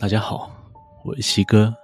大家好，我是西哥。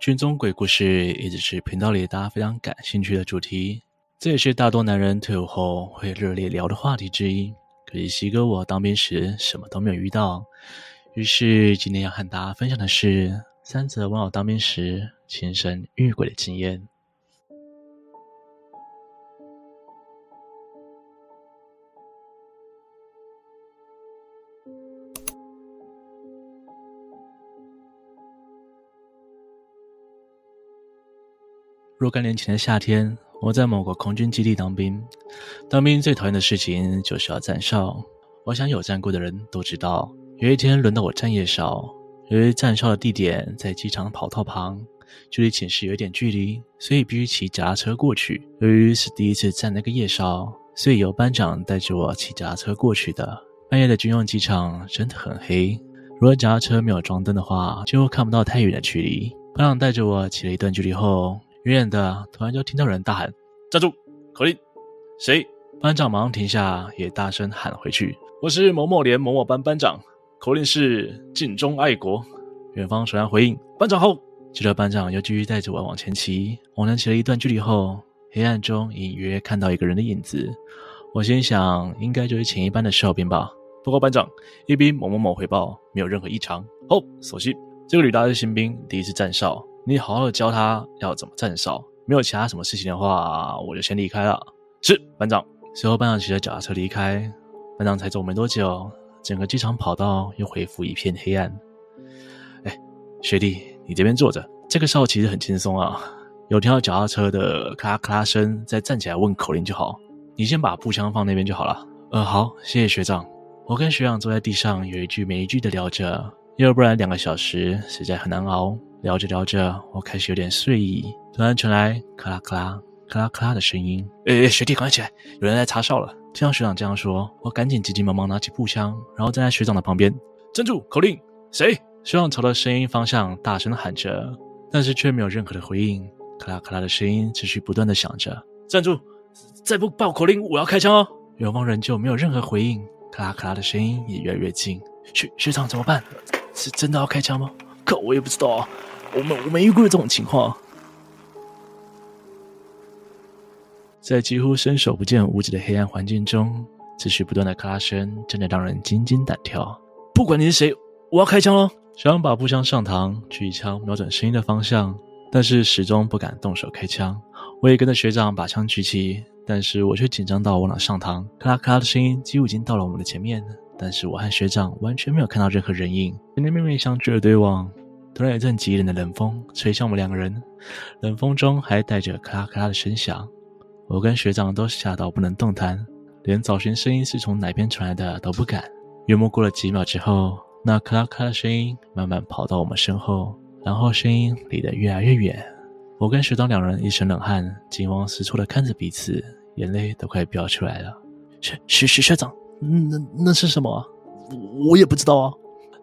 军中鬼故事一直是频道里大家非常感兴趣的主题，这也是大多男人退伍后会热烈聊的话题之一。可是西哥我当兵时什么都没有遇到，于是今天要和大家分享的是三则网友当兵时亲身遇鬼的经验。若干年前的夏天，我在某个空军基地当兵。当兵最讨厌的事情就是要站哨。我想有站过的人都知道，有一天轮到我站夜哨，由于站哨的地点在机场跑道旁，距离寝室有点距离，所以必须骑脚踏车过去。由于是第一次站那个夜哨，所以由班长带着我骑脚踏车过去的。半夜的军用机场真的很黑，如果脚踏车没有装灯的话，就看不到太远的距离。班长带着我骑了一段距离后，远远的，突然就听到人大喊：“站住！口令，谁？”班长马上停下，也大声喊回去：“我是某某连某某班班长，口令是尽忠爱国。”远方传来回应：“班长好。”接着班长又继续带着我往前骑，往前骑了一段距离后，黑暗中隐约看到一个人的影子。我心想，应该就是前一班的哨兵吧。报告班长，一兵某某某回报，没有任何异常。好，所幸这个旅大是新兵，第一次站哨。你好好的教他要怎么站哨，没有其他什么事情的话，我就先离开了。是班长。随后班长骑着脚踏车离开，班长才走没多久，整个机场跑道又恢复一片黑暗。哎，学弟，你这边坐着，这个哨其实很轻松啊，有听到脚踏车的咔啦咔啦声，再站起来问口令就好。你先把步枪放那边就好了。呃，好，谢谢学长。我跟学长坐在地上，有一句没一句的聊着，要不然两个小时实在很难熬。聊着聊着，我开始有点睡意，突然传来咔啦咔啦、咔啦咔啦的声音。诶，学弟，赶快起来，有人来查哨了！听到学长这样说，我赶紧急急忙忙拿起步枪，然后站在学长的旁边。站住！口令，谁？学长朝着声音方向大声喊着，但是却没有任何的回应。咔啦咔啦的声音持续不断的响着。站住！再不报口令，我要开枪哦！远方仍旧没有任何回应。咔啦咔啦的声音也越来越近。学学长怎么办？是真的要开枪吗？可我也不知道啊。我们我们遇过这种情况，在几乎伸手不见五指的黑暗环境中，持续不断的咔啦声真的让人惊惊胆跳。不管你是谁，我要开枪喽！学长把步枪上膛，举枪瞄准声音的方向，但是始终不敢动手开枪。我也跟着学长把枪举起，但是我却紧张到忘了上膛。咔啦咔啦的声音几乎已经到了我们的前面，但是我和学长完全没有看到任何人影，面面面相觑的对望。突然，一阵极冷的冷风吹向我们两个人，冷风中还带着咔啦咔啦的声响。我跟学长都吓到不能动弹，连找寻声音是从哪边传来的都不敢。约莫过了几秒之后，那咔啦咔啦的声音慢慢跑到我们身后，然后声音离得越来越远。我跟学长两人一身冷汗，惊慌失措地看着彼此，眼泪都快飙出来了。学学学学长，那那是什么？我我也不知道啊。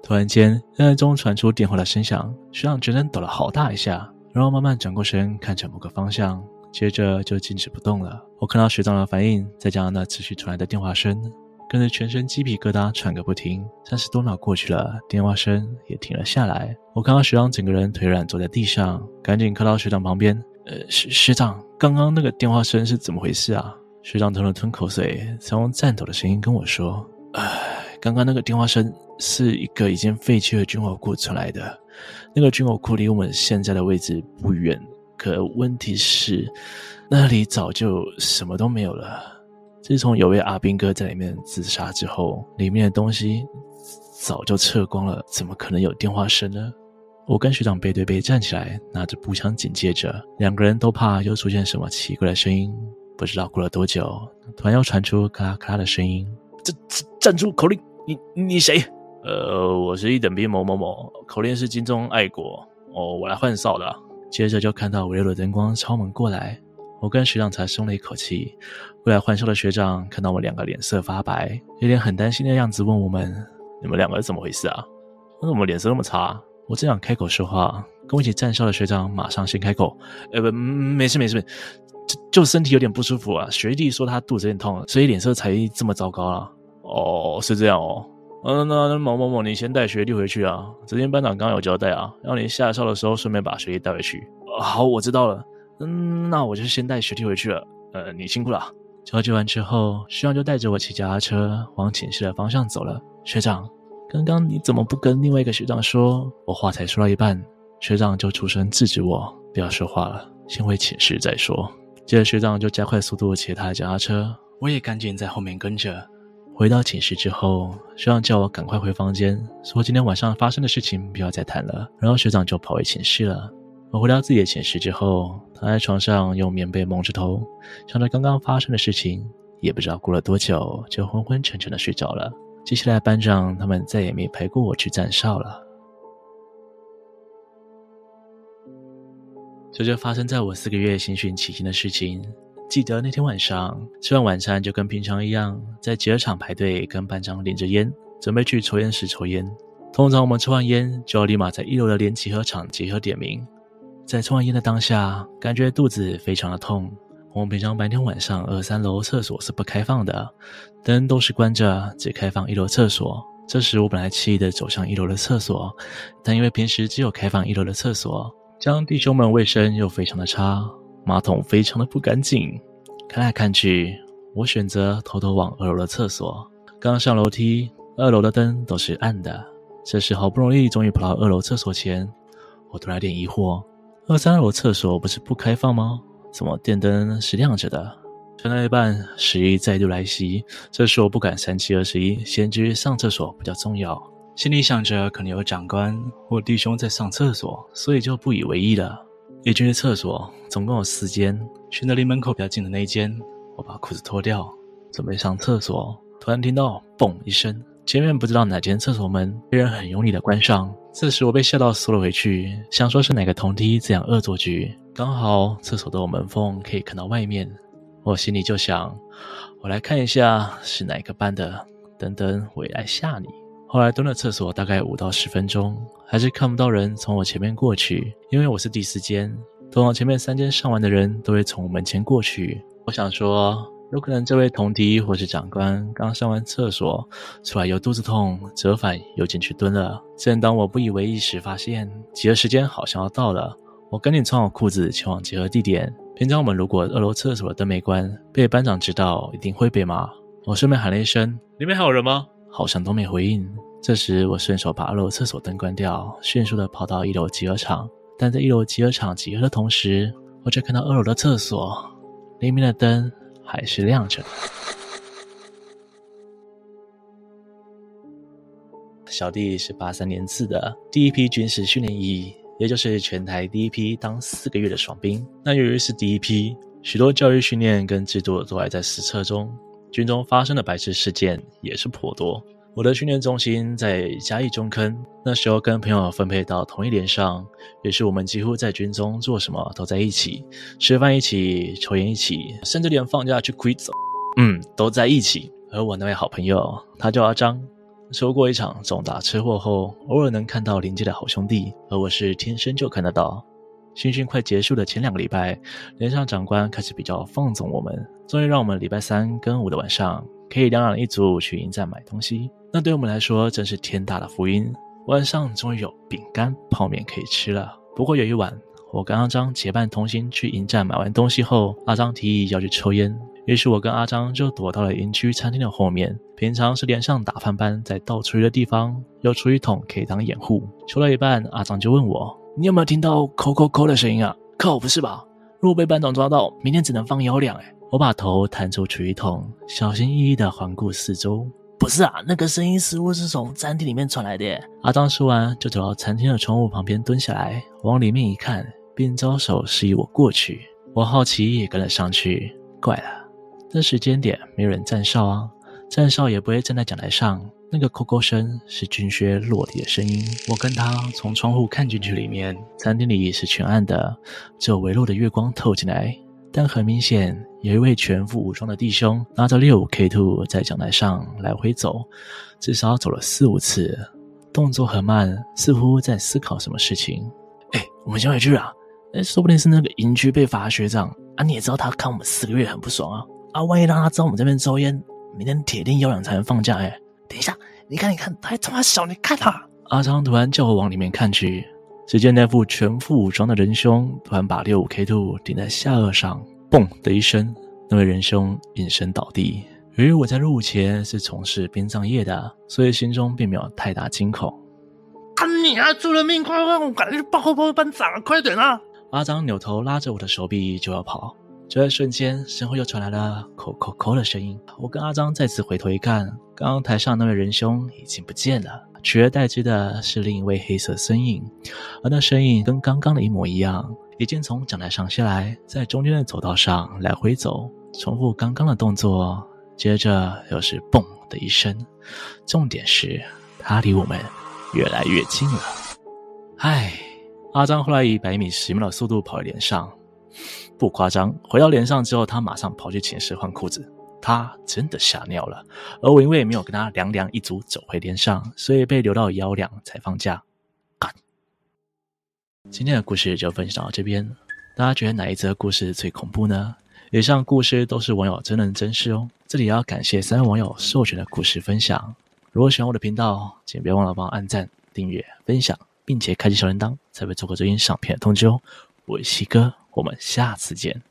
突然间，黑暗中传出电话的声响，学长全身抖了好大一下，然后慢慢转过身，看着某个方向，接着就静止不动了。我看到学长的反应，再加上那持续传来的电话声，跟着全身鸡皮疙瘩喘个不停。三十多秒过去了，电话声也停了下来。我看到学长整个人腿软坐在地上，赶紧靠到学长旁边。呃，学学长，刚刚那个电话声是怎么回事啊？学长吞了吞口水，才用颤抖的声音跟我说：“唉。”刚刚那个电话声是一个已经废弃的军火库传来的，那个军火库离我们现在的位置不远，可问题是那里早就什么都没有了。自从有位阿兵哥在里面自杀之后，里面的东西早就撤光了，怎么可能有电话声呢？我跟学长背对背站起来，拿着步枪紧接着，两个人都怕又出现什么奇怪的声音。不知道过了多久，突然又传出咔啦咔啦的声音，站站站住！口令。你你谁？呃，我是一等兵某某某，口令是精忠爱国。哦，我来换哨的。接着就看到微弱的灯光敲门过来，我跟学长才松了一口气。过来换哨的学长看到我两个脸色发白，有点很担心的样子，问我们：“你们两个是怎么回事啊？为什么脸色那么差？”我正想开口说话，跟我一起站哨的学长马上先开口：“呃，不，没事没事没事，就就身体有点不舒服啊。学弟说他肚子有点痛，所以脸色才这么糟糕啊。”哦，是这样哦。嗯，那那某某某，你先带学弟回去啊。昨天班长刚有交代啊，让你下校的时候顺便把学弟带回去。好，我知道了。嗯，那我就先带学弟回去了。呃，你辛苦了。交接完之后，学长就带着我骑脚踏车往寝室的方向走了。学长，刚刚你怎么不跟另外一个学长说？我话才说到一半，学长就出声制止我，不要说话了，先回寝室再说。接着学长就加快速度骑他的脚踏车，我也赶紧在后面跟着。回到寝室之后，学长叫我赶快回房间，说今天晚上发生的事情不要再谈了。然后学长就跑回寝室了。我回到自己的寝室之后，躺在床上用棉被蒙着头，想着刚刚发生的事情。也不知道过了多久，就昏昏沉沉的睡着了。接下来班长他们再也没陪过我去站哨了。这就发生在我四个月新训期间的事情。记得那天晚上吃完晚餐，就跟平常一样，在集合场排队，跟班长领着烟，准备去抽烟室抽烟。通常我们抽完烟，就要立马在一楼的连集合场集合点名。在抽完烟的当下，感觉肚子非常的痛。我们平常白天晚上二三楼厕所是不开放的，灯都是关着，只开放一楼厕所。这时我本来气的走向一楼的厕所，但因为平时只有开放一楼的厕所，这样弟兄们卫生又非常的差。马桶非常的不干净，看来看去，我选择偷偷往二楼的厕所。刚上楼梯，二楼的灯都是暗的。这时好不容易终于跑到二楼厕所前，我突然有点疑惑：二三楼厕所不是不开放吗？怎么电灯是亮着的？撑到一半，失忆再度来袭。这时我不敢三七二十一，先去上厕所比较重要。心里想着可能有长官或弟兄在上厕所，所以就不以为意了。一进去厕所，总共有四间，选择离门口比较近的那一间。我把裤子脱掉，准备上厕所，突然听到“嘣”一声，前面不知道哪间厕所门被人很用力的关上。这时我被吓到缩了回去，想说是哪个同梯这样恶作剧。刚好厕所都有门缝，可以看到外面。我心里就想，我来看一下是哪个班的，等等我也来吓你。后来蹲了厕所大概五到十分钟，还是看不到人从我前面过去，因为我是第四间，通常前面三间上完的人都会从我门前过去。我想说，有可能这位同梯或是长官刚上完厕所出来，又肚子痛，折返又进去蹲了。正当我不以为意时，发现集合时间好像要到了，我赶紧穿好裤子前往集合地点。平常我们如果二楼厕所的灯没关，被班长知道一定会被骂。我顺便喊了一声：“里面还有人吗？”好像都没回应。这时，我顺手把二楼厕所灯关掉，迅速的跑到一楼集合场。但在一楼集合场集合的同时，我却看到二楼的厕所里面的灯还是亮着。小弟是八三年次的第一批军事训练役，也就是全台第一批当四个月的爽兵。那由于是第一批，许多教育训练跟制度都还在实测中。军中发生的白痴事件也是颇多。我的训练中心在嘉义中坑，那时候跟朋友分配到同一连上，于是我们几乎在军中做什么都在一起，吃饭一起，抽烟一起，甚至连放假去 Quiz，，嗯，都在一起。而我那位好朋友，他叫阿张，受过一场重大车祸后，偶尔能看到邻界的好兄弟，而我是天生就看得到。新训快结束的前两个礼拜，连上长官开始比较放纵我们，终于让我们礼拜三跟五的晚上可以两两一组去营站买东西。那对我们来说真是天大的福音，晚上终于有饼干、泡面可以吃了。不过有一晚，我跟阿张结伴同行去营站买完东西后，阿张提议要去抽烟，于是我跟阿张就躲到了营区餐厅的后面。平常是连上打饭班在倒厨余的地方，有厨余桶可以当掩护。抽到一半，阿张就问我。你有没有听到“抠抠抠”的声音啊？靠，不是吧？如果被班长抓到，明天只能放幺两哎！我把头探出厨余桶，小心翼翼地环顾四周。不是啊，那个声音似乎是从餐厅里面传来的。阿当说完，就走到餐厅的窗户旁边蹲下来，往里面一看，并招手示意我过去。我好奇也跟了上去。怪了，这时间点没有人站哨啊，站哨也不会站在讲台上。那个扣扣声是军靴落地的声音。我跟他从窗户看进去，里面餐厅里是全暗的，只有微弱的月光透进来。但很明显，有一位全副武装的弟兄拿着六五 K Two 在讲台上来回走，至少走了四五次，动作很慢，似乎在思考什么事情。哎，我们先回去啊！哎，说不定是那个营区被罚学长啊！你也知道他看我们四个月很不爽啊！啊，万一让他知道我们这边抽烟，明天铁定要两才能放假哎！等一下，你看，你看，他还这么小，你看他。阿昌突然叫我往里面看去，只见那副全副武装的仁兄突然把六五 K two 顶在下颚上，嘣的一声，那位仁兄应声倒地。由于我在入伍前是从事殡葬业的，所以心中并没有太大惊恐。啊你啊，出了命，快快，我赶紧去报报班长，快点啊！阿张扭头拉着我的手臂就要跑。就在瞬间，身后又传来了“扣扣扣”的声音。我跟阿张再次回头一看，刚刚台上那位仁兄已经不见了，取而代之的是另一位黑色身影，而那身影跟刚刚的一模一样，已经从讲台上下来，在中间的走道上来回走，重复刚刚的动作。接着又是“嘣”的一声，重点是他离我们越来越近了。唉，阿张后来以百米十秒的速度跑回连上。不夸张，回到连上之后，他马上跑去寝室换裤子。他真的吓尿了，而我因为没有跟他两两一组走回连上，所以被留到幺两才放假。干！今天的故事就分享到这边，大家觉得哪一则故事最恐怖呢？以上故事都是网友真人真事哦。这里要感谢三位网友授权的故事分享。如果喜欢我的频道，请别忘了帮我按赞、订阅、分享，并且开启小铃铛，才会错过最新上片的通知哦。我是西哥。我们下次见。